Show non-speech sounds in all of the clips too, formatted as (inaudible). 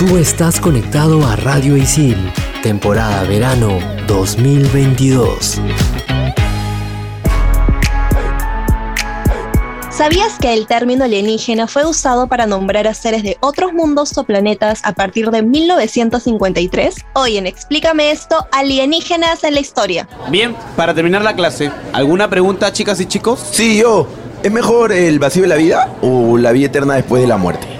Tú estás conectado a Radio Isil, temporada verano 2022. ¿Sabías que el término alienígena fue usado para nombrar a seres de otros mundos o planetas a partir de 1953? Hoy en Explícame esto, alienígenas en la historia. Bien, para terminar la clase, ¿alguna pregunta chicas y chicos? Sí, yo. ¿Es mejor el vacío de la vida o la vida eterna después de la muerte?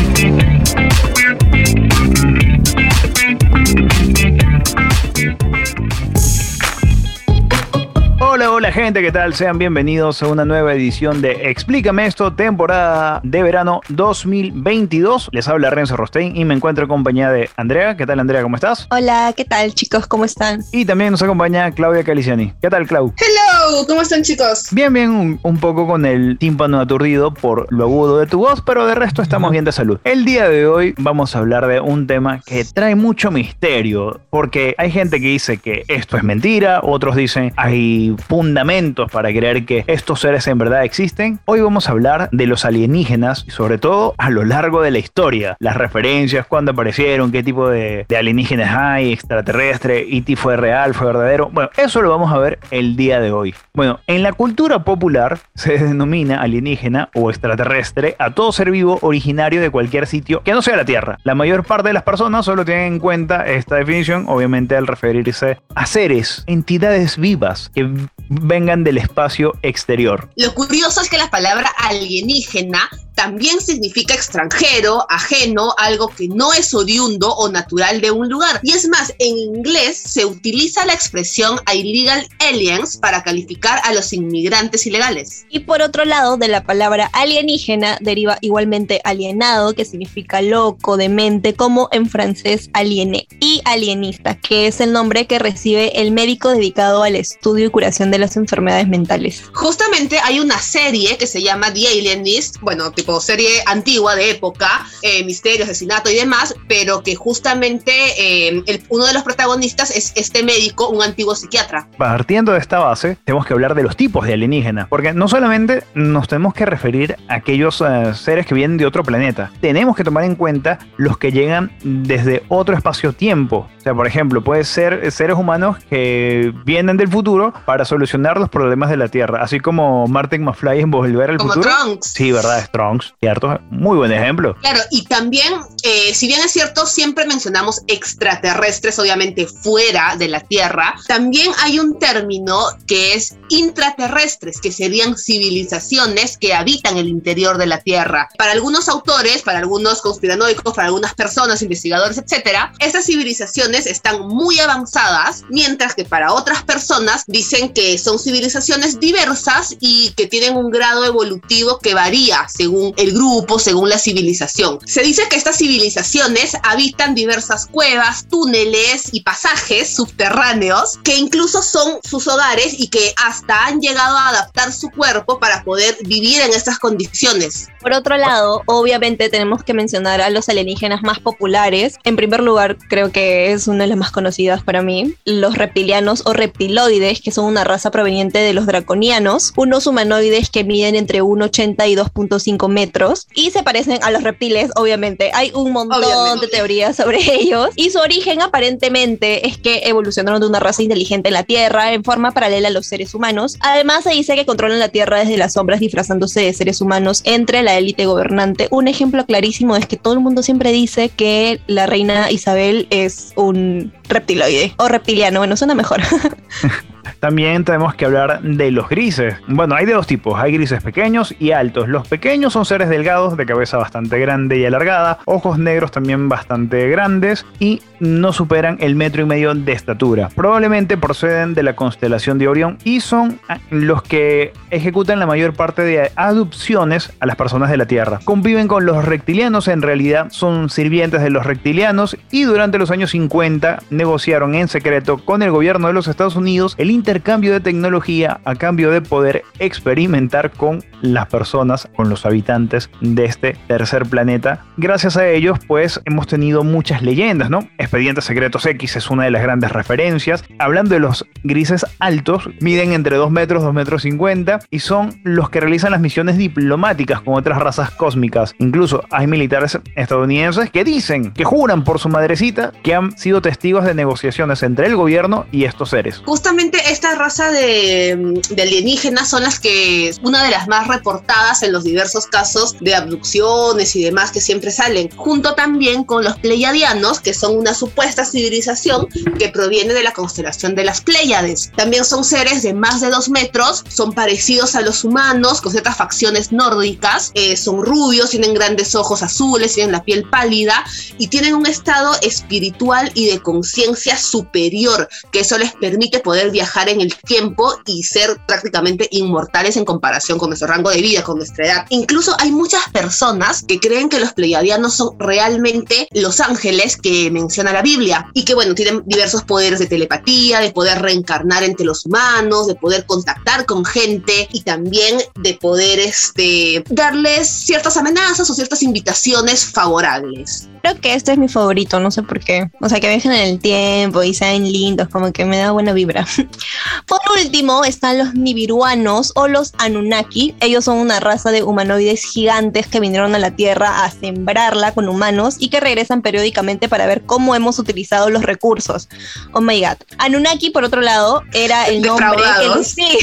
Hola, gente, ¿qué tal? Sean bienvenidos a una nueva edición de Explícame esto, temporada de verano 2022. Les habla Renzo Rostein y me encuentro en compañía de Andrea. ¿Qué tal Andrea? ¿Cómo estás? Hola, ¿qué tal chicos? ¿Cómo están? Y también nos acompaña Claudia Caliciani. ¿Qué tal Clau? Hello, ¿cómo están chicos? Bien, bien, un, un poco con el tímpano aturdido por lo agudo de tu voz, pero de resto estamos bien de salud. El día de hoy vamos a hablar de un tema que trae mucho misterio, porque hay gente que dice que esto es mentira, otros dicen hay fundamentos para creer que estos seres en verdad existen. Hoy vamos a hablar de los alienígenas y sobre todo a lo largo de la historia, las referencias, cuándo aparecieron, qué tipo de, de alienígenas hay, extraterrestre, y fue real, fue verdadero. Bueno, eso lo vamos a ver el día de hoy. Bueno, en la cultura popular se denomina alienígena o extraterrestre a todo ser vivo originario de cualquier sitio que no sea la Tierra. La mayor parte de las personas solo tienen en cuenta esta definición, obviamente al referirse a seres, entidades vivas que vengan del espacio exterior. Lo curioso es que la palabra alienígena también significa extranjero, ajeno, algo que no es oriundo o natural de un lugar. Y es más, en inglés se utiliza la expresión illegal aliens para calificar a los inmigrantes ilegales. Y por otro lado, de la palabra alienígena deriva igualmente alienado, que significa loco, demente, como en francés aliené. Y alienista, que es el nombre que recibe el médico dedicado al estudio y curación de las enfermedades mentales. Justamente hay una serie que se llama The Alienist, bueno, tipo serie antigua de época, eh, misterio, asesinato y demás, pero que justamente eh, el- uno de los protagonistas es este médico, un antiguo psiquiatra. Partiendo de esta base, tenemos que hablar de los tipos de alienígenas, porque no solamente nos tenemos que referir a aquellos eh, seres que vienen de otro planeta, tenemos que tomar en cuenta los que llegan desde otro espacio-tiempo. O sea, por ejemplo, puede ser seres humanos que vienen del futuro para solucionar los problemas de la Tierra, así como Martin McFly en Volver al Como Futuro. Trunks. Sí, ¿verdad? Trunks, cierto. Muy buen ejemplo. Claro, y también, eh, si bien es cierto, siempre mencionamos extraterrestres, obviamente fuera de la Tierra, también hay un término que es intraterrestres, que serían civilizaciones que habitan el interior de la Tierra. Para algunos autores, para algunos conspiranoicos, para algunas personas, investigadores, etcétera, estas civilizaciones están muy avanzadas, mientras que para otras personas dicen que son civilizaciones diversas y que tienen un grado evolutivo que varía según el grupo, según la civilización. Se dice que estas civilizaciones habitan diversas cuevas, túneles y pasajes subterráneos que incluso son sus hogares y que hasta han llegado a adaptar su cuerpo para poder vivir en estas condiciones. Por otro lado, obviamente tenemos que mencionar a los alienígenas más populares. En primer lugar, creo que es una de las más conocidas para mí, los reptilianos o reptiloides, que son una raza proveniente de los draconianos, unos humanoides que miden entre 1,80 y 2,5 metros y se parecen a los reptiles, obviamente. Hay un montón Obviamente. de teorías sobre (laughs) ellos y su origen aparentemente es que evolucionaron de una raza inteligente en la Tierra en forma paralela a los seres humanos. Además, se dice que controlan la Tierra desde las sombras disfrazándose de seres humanos entre la élite gobernante. Un ejemplo clarísimo es que todo el mundo siempre dice que la reina Isabel es un reptiloide o reptiliano. Bueno, suena mejor. (laughs) También tenemos que hablar de los grises. Bueno, hay de dos tipos, hay grises pequeños y altos. Los pequeños son seres delgados, de cabeza bastante grande y alargada, ojos negros también bastante grandes y no superan el metro y medio de estatura. Probablemente proceden de la constelación de Orión y son ah, los que ejecutan la mayor parte de adopciones a las personas de la Tierra. Conviven con los reptilianos, en realidad son sirvientes de los reptilianos y durante los años 50 negociaron en secreto con el gobierno de los Estados Unidos el intercambio de tecnología a cambio de poder experimentar con las personas, con los habitantes de este tercer planeta. Gracias a ellos, pues hemos tenido muchas leyendas, ¿no? Expedientes Secretos X es una de las grandes referencias. Hablando de los grises altos, miden entre 2 metros, 2 metros 50 y son los que realizan las misiones diplomáticas con otras razas cósmicas. Incluso hay militares estadounidenses que dicen, que juran por su madrecita, que han sido testigos de negociaciones entre el gobierno y estos seres. Justamente esta raza de, de alienígenas son las que, una de las más reportadas en los diversos casos de abducciones y demás que siempre salen, junto también con los pleiadianos, que son una supuesta civilización que proviene de la constelación de las Pléyades. También son seres de más de dos metros, son parecidos a los humanos, con ciertas facciones nórdicas, eh, son rubios, tienen grandes ojos azules, tienen la piel pálida y tienen un estado espiritual y de conciencia superior, que eso les permite poder viajar en el tiempo y ser prácticamente inmortales en comparación con nuestro rango de vida, con nuestra edad. Incluso hay muchas personas que creen que los pleiadianos son realmente los ángeles que la Biblia y que bueno, tienen diversos poderes de telepatía, de poder reencarnar entre los humanos, de poder contactar con gente y también de poder este, darles ciertas amenazas o ciertas invitaciones favorables. Creo que este es mi favorito, no sé por qué. O sea, que viajen en el tiempo y sean lindos, como que me da buena vibra. (laughs) Por último, están los nibiruanos o los Anunnaki. Ellos son una raza de humanoides gigantes que vinieron a la Tierra a sembrarla con humanos y que regresan periódicamente para ver cómo hemos utilizado los recursos. Oh my god. Anunnaki, por otro lado, era el nombre que los, (laughs) sí,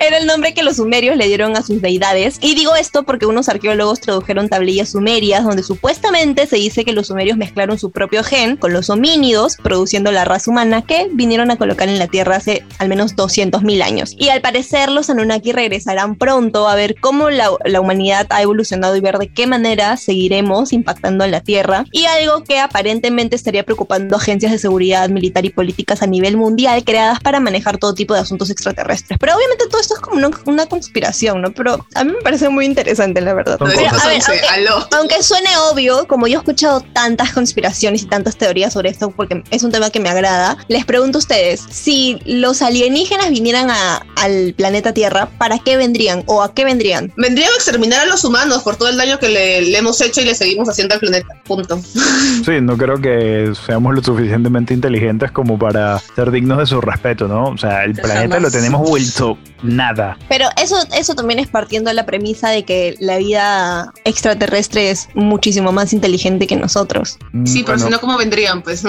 era el nombre que los sumerios le dieron a sus deidades. Y digo esto porque unos arqueólogos tradujeron tablillas sumerias donde supuestamente se dice que los sumerios mezclaron su propio gen con los homínidos, produciendo la raza humana que vinieron a colocar en la Tierra hace al menos 200.000 años. Y al parecer los Anunnaki regresarán pronto a ver cómo la, la humanidad ha evolucionado y ver de qué manera seguiremos impactando en la Tierra. Y algo que aparentemente estaría preocupando agencias de seguridad militar y políticas a nivel mundial creadas para manejar todo tipo de asuntos extraterrestres. Pero obviamente todo esto es como una, una conspiración, ¿no? Pero a mí me parece muy interesante, la verdad. Pero, a ver, aunque- suene obvio, como yo he escuchado tantas conspiraciones y tantas teorías sobre esto, porque es un tema que me agrada, les pregunto a ustedes, si los alienígenas vinieran a- al planeta Tierra, ¿para qué vendrían o a qué vendrían? Vendrían a exterminar a los humanos por todo el daño que le, le hemos hecho y le seguimos haciendo al planeta. Punto. Sí, no creo que seamos lo suficientemente inteligentes como para ser dignos de su respeto, ¿no? O sea, el planeta lo tenemos vuelto nada. Pero eso, eso también es partiendo de la premisa de que la vida extraterrestre es muchísimo más inteligente que nosotros. Sí, pero Bueno, si no, ¿cómo vendrían? Pues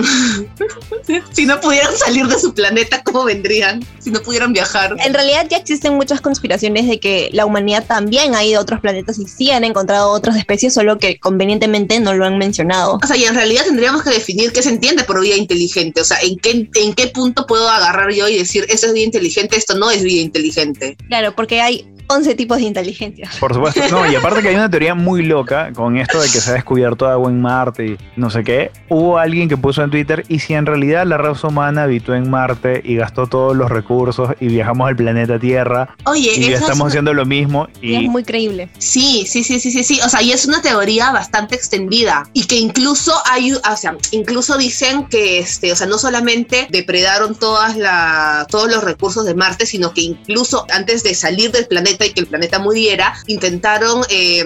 (laughs) si no pudieran salir de su planeta, ¿cómo vendrían? Si no pudieran viajar. En realidad ya existen muchas conspiraciones de que la humanidad también ha ido a otros planetas y sí han encontrado otras especies, solo que convenientemente no lo han mencionado. O sea, y en realidad tendríamos que definir qué se entiende por vida inteligente. O sea, en qué, en qué punto puedo agarrar yo y decir, esto es vida inteligente, esto no es vida inteligente. Claro, porque hay 11 tipos de inteligencia. Por supuesto. No, y aparte que hay una teoría muy loca con esto de que se ha descubierto agua en Marte y no sé qué. Hubo alguien que puso en Twitter, y si en realidad la raza humana habitó en Marte y gastó todos los recursos y viajamos al planeta Tierra Oye, y es estamos una- haciendo lo mismo Y es muy creíble. Sí, sí, sí, sí, sí, sí. O sea, y es una teoría bastante extendida y que incluso hay, o sea, incluso dicen que, este, o sea, no solamente depredaron todas la, todos los recursos de Marte, sino que incluso antes de salir del planeta y que el planeta muriera, intentaron eh,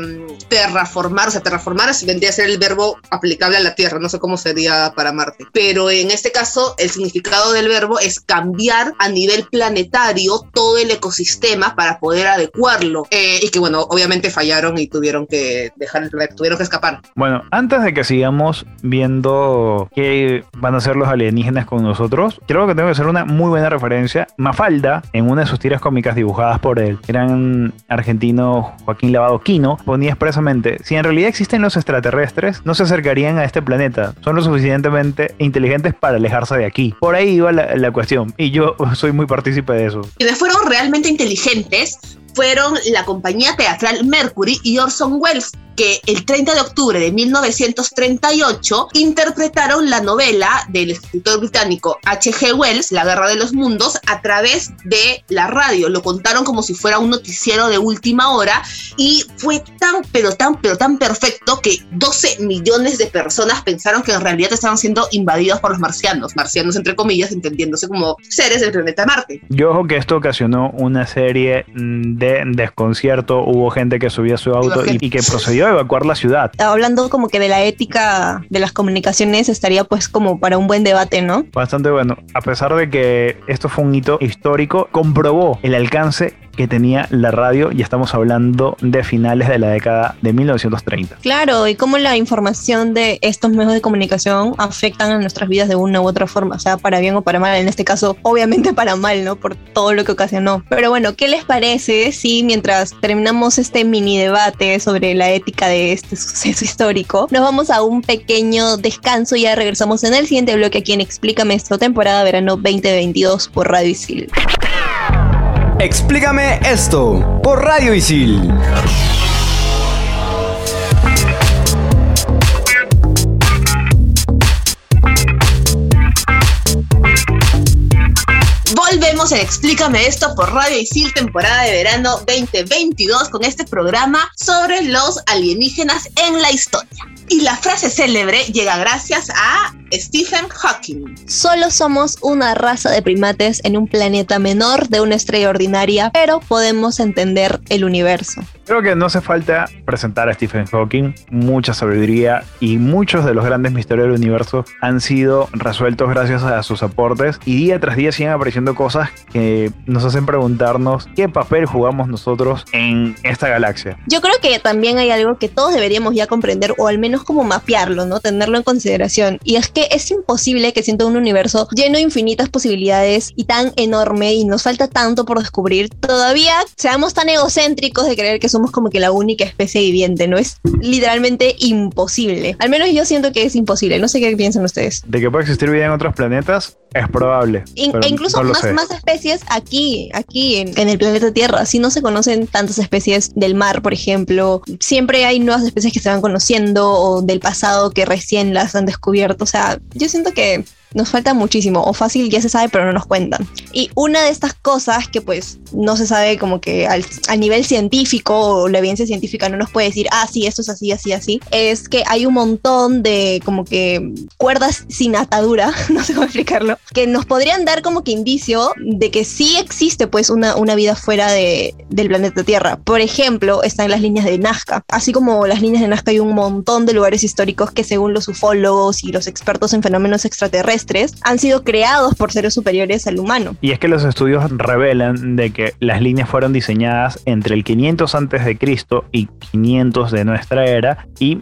terraformar, o sea, terraformar vendría a ser el verbo aplicable a la Tierra, no sé cómo sería para Marte, pero en este caso el significado del verbo es cambiar a nivel planetario todo el ecosistema para poder adecuarlo Eh, y que bueno, obviamente fallaron y tuvieron que dejar el planeta, tuvieron que escapar. Bueno, antes de que sigamos viendo qué van a hacer los alienígenas con nosotros, creo que tengo que hacer una muy buena referencia. Mafalda, en una de sus tiras cómicas dibujadas por el gran argentino Joaquín Lavado Quino, ponía expresamente, si en realidad existen los extraterrestres, no se acercarían a este planeta. Son lo suficientemente inteligentes para alejarse de aquí. Por ahí iba la, la cuestión. Y yo (laughs) soy muy partícipe de eso. Quienes fueron realmente inteligentes fueron la compañía teatral Mercury y Orson Welles, que el 30 de octubre de 1938 interpretaron la novela del escritor británico H.G. Wells, La Guerra de los Mundos, a través de la radio. Lo contaron como si fuera un noticiero de última hora y fue tan, pero tan, pero tan perfecto que 12 millones de personas pensaron que en realidad estaban siendo invadidos por los marcianos, marcianos entre comillas, entendiéndose como seres del planeta Marte. Yo ojo que esto ocasionó una serie mm, de desconcierto, hubo gente que subía su auto y, y que procedió evacuar la ciudad. Hablando como que de la ética de las comunicaciones estaría pues como para un buen debate, ¿no? Bastante bueno. A pesar de que esto fue un hito histórico, comprobó el alcance que tenía la radio y estamos hablando de finales de la década de 1930. Claro, y cómo la información de estos medios de comunicación afectan a nuestras vidas de una u otra forma, sea para bien o para mal, en este caso obviamente (laughs) para mal, ¿no? Por todo lo que ocasionó. Pero bueno, ¿qué les parece si mientras terminamos este mini debate sobre la ética de este suceso histórico, nos vamos a un pequeño descanso y ya regresamos en el siguiente bloque aquí en Explícame temporada verano 2022 por Radio Isil. Explícame esto por Radio Isil. Volvemos en Explícame esto por Radio Isil, temporada de verano 2022, con este programa sobre los alienígenas en la historia. Y la frase célebre llega gracias a Stephen Hawking. Solo somos una raza de primates en un planeta menor de una estrella ordinaria, pero podemos entender el universo. Creo que no hace falta presentar a Stephen Hawking, mucha sabiduría y muchos de los grandes misterios del universo han sido resueltos gracias a sus aportes y día tras día siguen apareciendo cosas que nos hacen preguntarnos qué papel jugamos nosotros en esta galaxia. Yo creo que también hay algo que todos deberíamos ya comprender o al menos como mapearlo, ¿no? Tenerlo en consideración. Y es que es imposible que siendo un universo lleno de infinitas posibilidades y tan enorme y nos falta tanto por descubrir, todavía seamos tan egocéntricos de creer que somos como que la única especie viviente, ¿no? Es literalmente imposible. Al menos yo siento que es imposible. No sé qué piensan ustedes. De que puede existir vida en otros planetas, es probable. In- e incluso no más, más especies aquí, aquí en, en el planeta Tierra. Si no se conocen tantas especies del mar, por ejemplo, siempre hay nuevas especies que se van conociendo o del pasado que recién las han descubierto. O sea, yo siento que nos falta muchísimo o fácil ya se sabe pero no nos cuentan. Y una de estas cosas que pues no se sabe como que al, a nivel científico o la evidencia científica no nos puede decir, ah, sí, esto es así, así, así, es que hay un montón de como que cuerdas sin atadura, (laughs) no sé cómo explicarlo, que nos podrían dar como que indicio de que sí existe pues una, una vida fuera de, del planeta Tierra. Por ejemplo, están las líneas de Nazca. Así como las líneas de Nazca hay un montón de lugares históricos que según los ufólogos y los expertos en fenómenos extraterrestres han sido creados por seres superiores al humano. Y es que los estudios revelan de que las líneas fueron diseñadas entre el 500 antes de Cristo y 500 de nuestra era y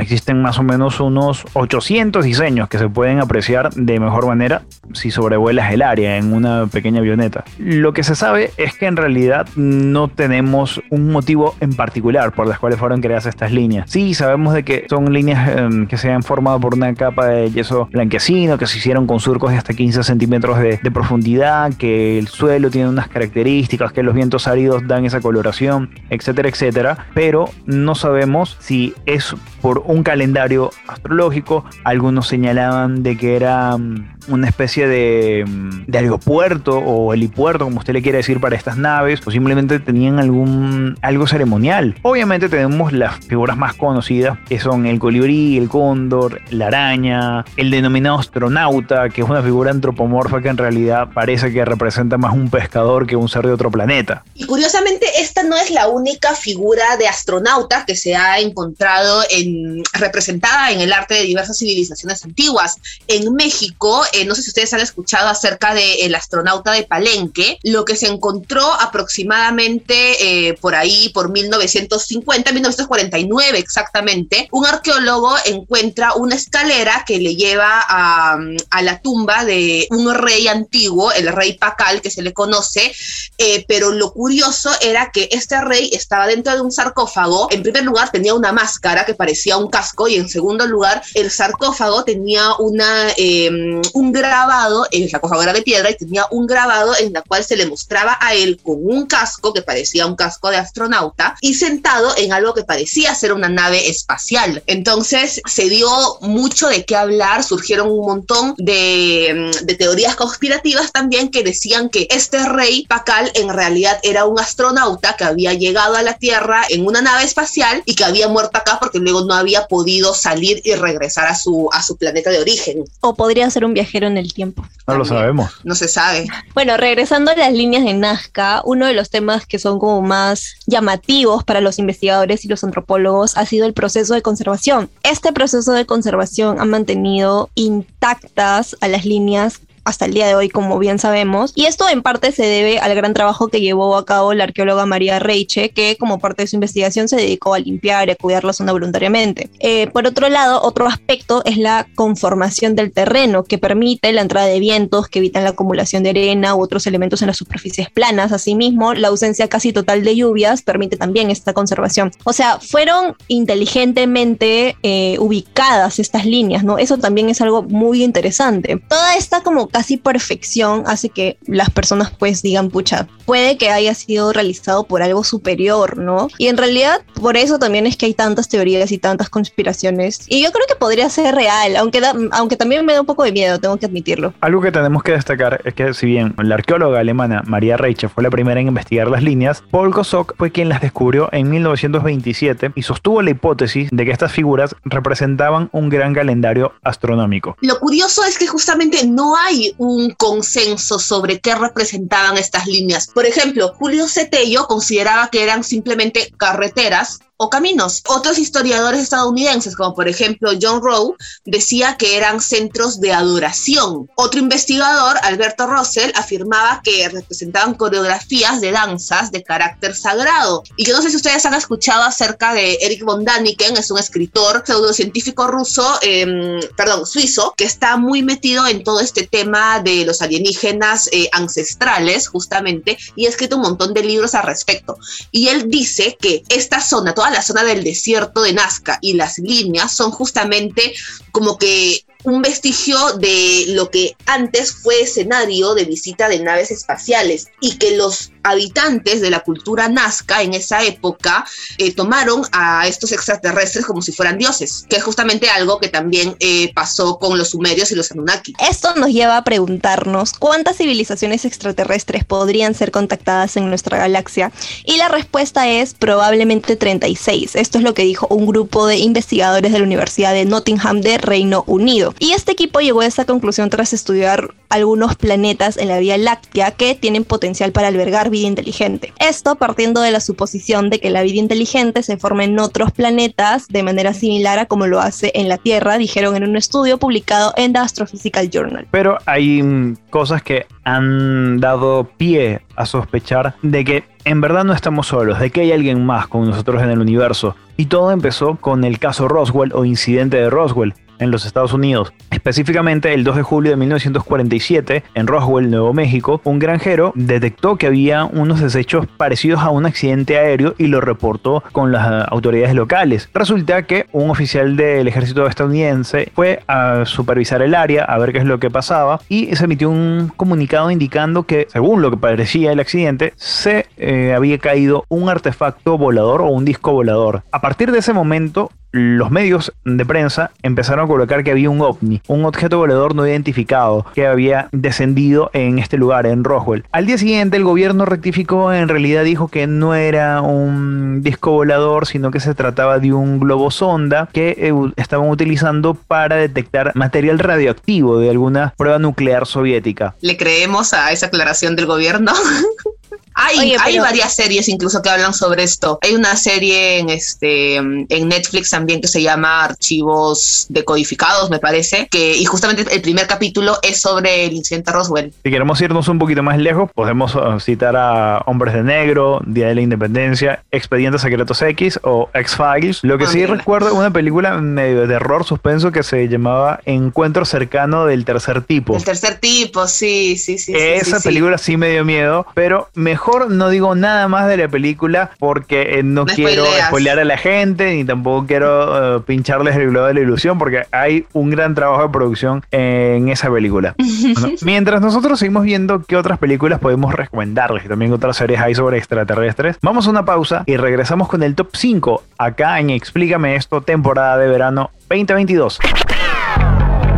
existen más o menos unos 800 diseños que se pueden apreciar de mejor manera si sobrevuelas el área en una pequeña avioneta. Lo que se sabe es que en realidad no tenemos un motivo en particular por las cuales fueron creadas estas líneas. Sí, sabemos de que son líneas eh, que se han formado por una capa de yeso blanquecino, que se hicieron con surcos de hasta 15 centímetros de, de profundidad, que el suelo tiene unas características, que los vientos áridos dan esa coloración, etcétera, etcétera. Pero no sabemos si es por un calendario astrológico. Algunos señalaban de que era mm, una especie de, mm, de aeropuerto o helipuerto, como usted le quiere decir, para estas naves, o simplemente tenían algún algo ceremonial. Obviamente tenemos las figuras más conocidas, que son el colibrí, el cóndor, la araña, el denominado astronauta, que es una figura antropomorfa que en realidad parece que representa más un pescador que un ser de otro planeta. Y curiosamente, esta no es la única figura de astronauta que se ha encontrado en, representada en el arte de diversas civilizaciones antiguas. En México, eh, no sé si ustedes han escuchado acerca del astronauta de Palenque, lo que se encontró aproximadamente eh, por ahí, por 1950, 1949 exactamente, un arqueólogo encuentra una escalera que le lleva a, la tumba de un rey antiguo, el rey Pacal, que se le conoce, eh, pero lo curioso era que este rey estaba dentro de un sarcófago. En primer lugar, tenía una máscara que parecía un casco, y en segundo lugar, el sarcófago tenía una, eh, un un grabado, el sarcófago era de piedra y tenía un grabado en la cual se le mostraba a él con un casco que parecía un casco de astronauta y sentado en algo que parecía ser una nave espacial. Entonces se dio mucho de qué hablar, surgieron un montón de, de teorías conspirativas también que decían que este rey Pacal en realidad era un astronauta que había llegado a la Tierra en una nave espacial y que había muerto acá porque luego no había podido salir y regresar a su, a su planeta de origen. O podría ser un viajero en el tiempo. No lo sabemos. No se sabe. Bueno, regresando a las líneas de Nazca, uno de los temas que son como más llamativos para los investigadores y los antropólogos ha sido el proceso de conservación. Este proceso de conservación ha mantenido intactas a las líneas hasta el día de hoy, como bien sabemos. Y esto en parte se debe al gran trabajo que llevó a cabo la arqueóloga María Reiche, que como parte de su investigación se dedicó a limpiar y a cuidar la zona voluntariamente. Eh, por otro lado, otro aspecto es la conformación del terreno, que permite la entrada de vientos que evitan la acumulación de arena u otros elementos en las superficies planas. Asimismo, la ausencia casi total de lluvias permite también esta conservación. O sea, fueron inteligentemente eh, ubicadas estas líneas, ¿no? Eso también es algo muy interesante. Toda esta como casi perfección hace que las personas pues digan, pucha, puede que haya sido realizado por algo superior, ¿no? Y en realidad por eso también es que hay tantas teorías y tantas conspiraciones. Y yo creo que podría ser real, aunque, aunque también me da un poco de miedo, tengo que admitirlo. Algo que tenemos que destacar es que si bien la arqueóloga alemana María Reiche fue la primera en investigar las líneas, Paul Kosok fue quien las descubrió en 1927 y sostuvo la hipótesis de que estas figuras representaban un gran calendario astronómico. Lo curioso es que justamente no hay un consenso sobre qué representaban estas líneas. Por ejemplo, Julio Cetello consideraba que eran simplemente carreteras o caminos. Otros historiadores estadounidenses, como por ejemplo John Rowe, decía que eran centros de adoración. Otro investigador, Alberto Russell, afirmaba que representaban coreografías de danzas de carácter sagrado. Y yo no sé si ustedes han escuchado acerca de Eric von Daniken, es un escritor pseudocientífico ruso, eh, perdón, suizo, que está muy metido en todo este tema de los alienígenas eh, ancestrales, justamente, y ha escrito un montón de libros al respecto. Y él dice que esta zona, toda la zona del desierto de Nazca y las líneas son justamente como que un vestigio de lo que antes fue escenario de visita de naves espaciales y que los habitantes de la cultura nazca en esa época eh, tomaron a estos extraterrestres como si fueran dioses, que es justamente algo que también eh, pasó con los sumerios y los Anunnaki. Esto nos lleva a preguntarnos cuántas civilizaciones extraterrestres podrían ser contactadas en nuestra galaxia y la respuesta es probablemente 36. Esto es lo que dijo un grupo de investigadores de la Universidad de Nottingham de Reino Unido. Y este equipo llegó a esa conclusión tras estudiar algunos planetas en la Vía Láctea que tienen potencial para albergar vida inteligente. Esto partiendo de la suposición de que la vida inteligente se forma en otros planetas de manera similar a como lo hace en la Tierra, dijeron en un estudio publicado en The Astrophysical Journal. Pero hay mm, cosas que han dado pie a sospechar de que en verdad no estamos solos, de que hay alguien más con nosotros en el universo. Y todo empezó con el caso Roswell o incidente de Roswell en los Estados Unidos. Específicamente el 2 de julio de 1947, en Roswell, Nuevo México, un granjero detectó que había unos desechos parecidos a un accidente aéreo y lo reportó con las autoridades locales. Resulta que un oficial del ejército estadounidense fue a supervisar el área, a ver qué es lo que pasaba, y se emitió un comunicado indicando que, según lo que parecía el accidente, se eh, había caído un artefacto volador o un disco volador. A partir de ese momento, los medios de prensa empezaron a colocar que había un ovni, un objeto volador no identificado que había descendido en este lugar, en Roswell. Al día siguiente el gobierno rectificó, en realidad dijo que no era un disco volador, sino que se trataba de un globo sonda que eh, estaban utilizando para detectar material radioactivo de alguna prueba nuclear soviética. ¿Le creemos a esa aclaración del gobierno? (laughs) Hay, hay varias series incluso que hablan sobre esto. Hay una serie en, este, en Netflix también que se llama Archivos Decodificados, me parece, que, y justamente el primer capítulo es sobre el incidente Roswell. Si queremos irnos un poquito más lejos, podemos uh, citar a Hombres de Negro, Día de la Independencia, Expedientes Secretos X o X-Files. Lo que ah, sí recuerdo es una película medio de terror, suspenso, que se llamaba Encuentro Cercano del Tercer Tipo. El Tercer Tipo, sí, sí, sí. Esa película sí me dio miedo, pero mejor mejor no digo nada más de la película porque eh, no, No quiero spoileas. spoilear a la gente ni tampoco quiero eh, pincharles el globo de la ilusión porque hay un gran trabajo de producción en esa película. (laughs) Bueno, mientras nosotros seguimos viendo qué otras películas podemos recomendarles y también otras series hay sobre extraterrestres, vamos a una pausa y regresamos con el top 5 acá en Explícame esto, temporada de verano 2022.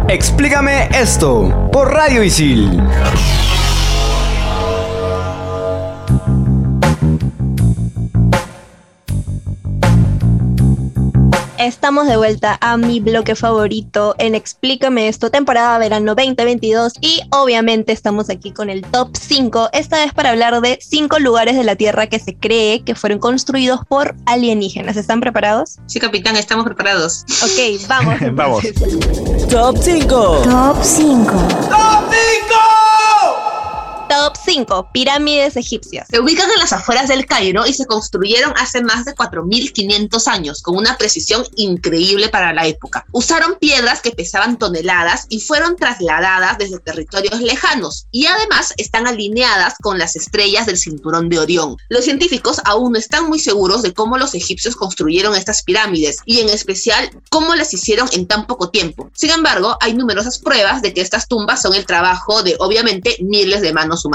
Explícame esto por Radio Isil. Estamos de vuelta a mi bloque favorito en Explícame esto, temporada verano 2022 y obviamente estamos aquí con el top 5, esta vez para hablar de 5 lugares de la Tierra que se cree que fueron construidos por alienígenas. ¿Están preparados? Sí, capitán, estamos preparados. Ok, vamos. (laughs) Vamos. entonces. Top 5. Top 5. Top 5, pirámides egipcias. Se ubican en las afueras del Cairo y se construyeron hace más de 4.500 años, con una precisión increíble para la época. Usaron piedras que pesaban toneladas y fueron trasladadas desde territorios lejanos, y además están alineadas con las estrellas del cinturón de Orión. Los científicos aún no están muy seguros de cómo los egipcios construyeron estas pirámides, y en especial cómo las hicieron en tan poco tiempo. Sin embargo, hay numerosas pruebas de que estas tumbas son el trabajo de, obviamente, miles de manos humanas.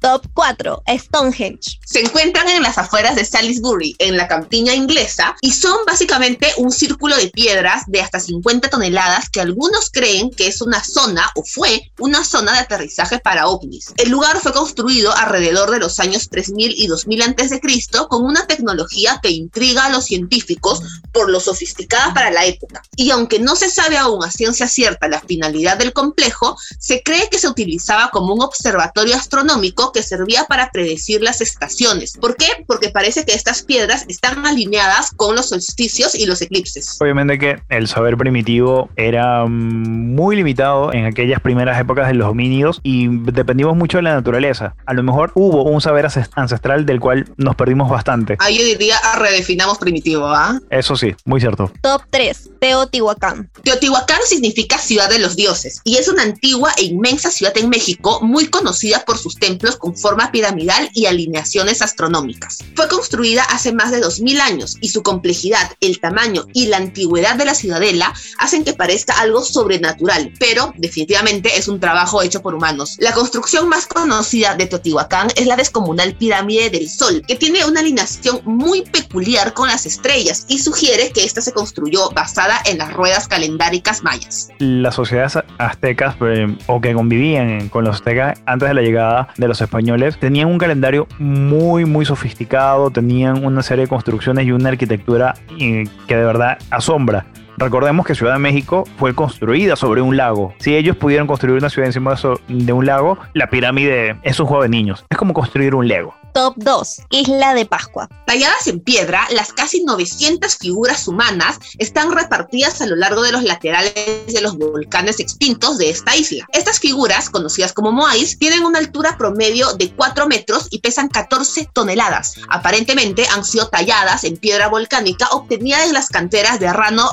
Top 4, Stonehenge. Se encuentran en las afueras de Salisbury, en la campiña inglesa, y son básicamente un círculo de piedras de hasta 50 toneladas que algunos creen que es una zona o fue una zona de aterrizaje para ovnis. El lugar fue construido alrededor de los años 3000 y 2000 a.C. con una tecnología que intriga a los científicos por lo sofisticada para la época. Y aunque no se sabe aún a ciencia cierta la finalidad del complejo, se cree que se utilizaba como un observatorio astronómico que servía para predecir las estaciones. ¿Por qué? Porque parece que estas piedras están alineadas con los solsticios y los eclipses. Obviamente que el saber primitivo era mm, muy limitado en aquellas primeras épocas de los homínidos y dependimos mucho de la naturaleza. A lo mejor hubo un saber ancest- ancestral del cual nos perdimos bastante. Ahí yo diría ah, redefinamos primitivo, ¿ah? Eso sí, muy cierto. Top 3, Teotihuacán. Teotihuacán significa ciudad de los dioses y es una antigua e inmensa ciudad en México muy conocida por sus templos con forma piramidal y alineaciones astronómicas. Fue construida hace más de 2000 años y su complejidad, el tamaño y la antigüedad de la ciudadela hacen que parezca algo sobrenatural, pero definitivamente es un trabajo hecho por humanos. La construcción más conocida de Teotihuacán es la descomunal pirámide del Sol, que tiene una alineación muy peculiar con las estrellas y sugiere que esta se construyó basada en las ruedas calendáricas mayas. Las sociedades aztecas eh, o que convivían con los aztecas antes de la llegada de los españoles tenían un calendario muy muy sofisticado, tenían una serie de construcciones y una arquitectura eh, que de verdad asombra. Recordemos que Ciudad de México fue construida sobre un lago. Si ellos pudieron construir una ciudad encima de, de un lago, la pirámide es un juego de niños. Es como construir un Lego. Top 2, Isla de Pascua. Talladas en piedra, las casi 900 figuras humanas están repartidas a lo largo de los laterales de los volcanes extintos de esta isla. Estas figuras, conocidas como moais, tienen una altura promedio de 4 metros y pesan 14 toneladas. Aparentemente han sido talladas en piedra volcánica obtenida en las canteras de Rano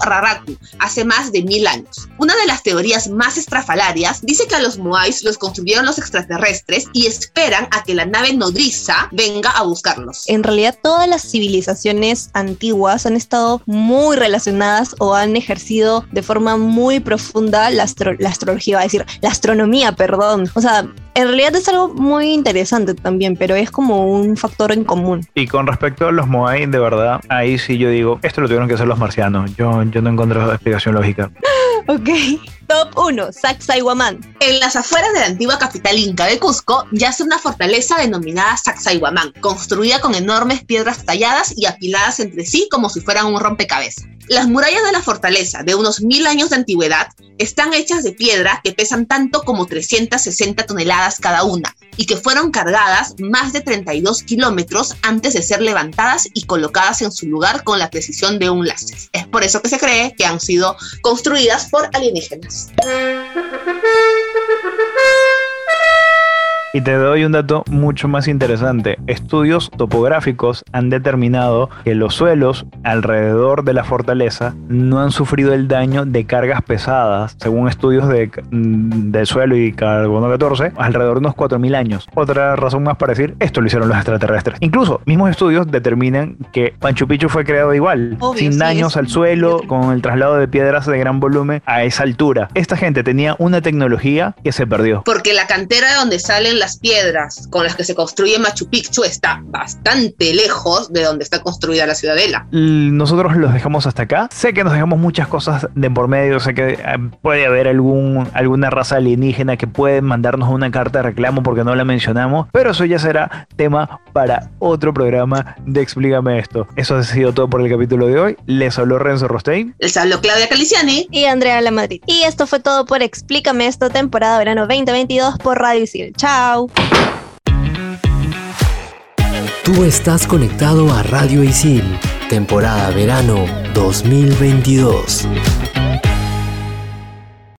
Hace más de mil años. Una de las teorías más estrafalarias dice que a los moais los construyeron los extraterrestres y esperan a que la nave nodriza venga a buscarlos. En realidad todas las civilizaciones antiguas han estado muy relacionadas o han ejercido de forma muy profunda la, la astrología, iba a decir, la astronomía, perdón. O sea, en realidad es algo muy interesante también, pero es como un factor en común. Y con respecto a los Moai, de verdad, ahí sí yo digo, esto lo tuvieron que hacer los marcianos. Yo, yo no encuentro explicación lógica. (laughs) Ok. Top 1, Sacsayhuamán. En las afueras de la antigua capital inca de Cusco yace una fortaleza denominada Sacsayhuamán, construida con enormes piedras talladas y apiladas entre sí como si fueran un rompecabezas. Las murallas de la fortaleza, de unos mil años de antigüedad, están hechas de piedra que pesan tanto como 360 toneladas cada una y que fueron cargadas más de 32 kilómetros antes de ser levantadas y colocadas en su lugar con la precisión de un láser. Es por eso que se cree que han sido construidas por alienígenas. Podcast. Y te doy un dato mucho más interesante. Estudios topográficos han determinado que los suelos alrededor de la fortaleza no han sufrido el daño de cargas pesadas, según estudios de, mm, del suelo y carbono 14, alrededor de unos 4.000 años. Otra razón más para decir, esto lo hicieron los extraterrestres. Incluso, mismos estudios determinan que Pancho Picchu fue creado igual, Obvio, sin sí, daños al suelo, con el traslado de piedras de gran volumen a esa altura. Esta gente tenía una tecnología que se perdió. Porque la cantera de donde salen las piedras con las que se construye Machu Picchu está bastante lejos de donde está construida la ciudadela. Nosotros los dejamos hasta acá. Sé que nos dejamos muchas cosas de por medio. Sé que eh, puede haber algún, alguna raza alienígena que puede mandarnos una carta de reclamo porque no la mencionamos. Pero eso ya será tema para otro programa de Explícame esto. Eso ha sido todo por el capítulo de hoy. Les habló Renzo Rostein. Les habló Claudia Caliciani. Y Andrea La Madrid. Y esto fue todo por Explícame esto, temporada verano 2022 por Radio Isil. Tú estás conectado a Radio Isil, temporada verano 2022.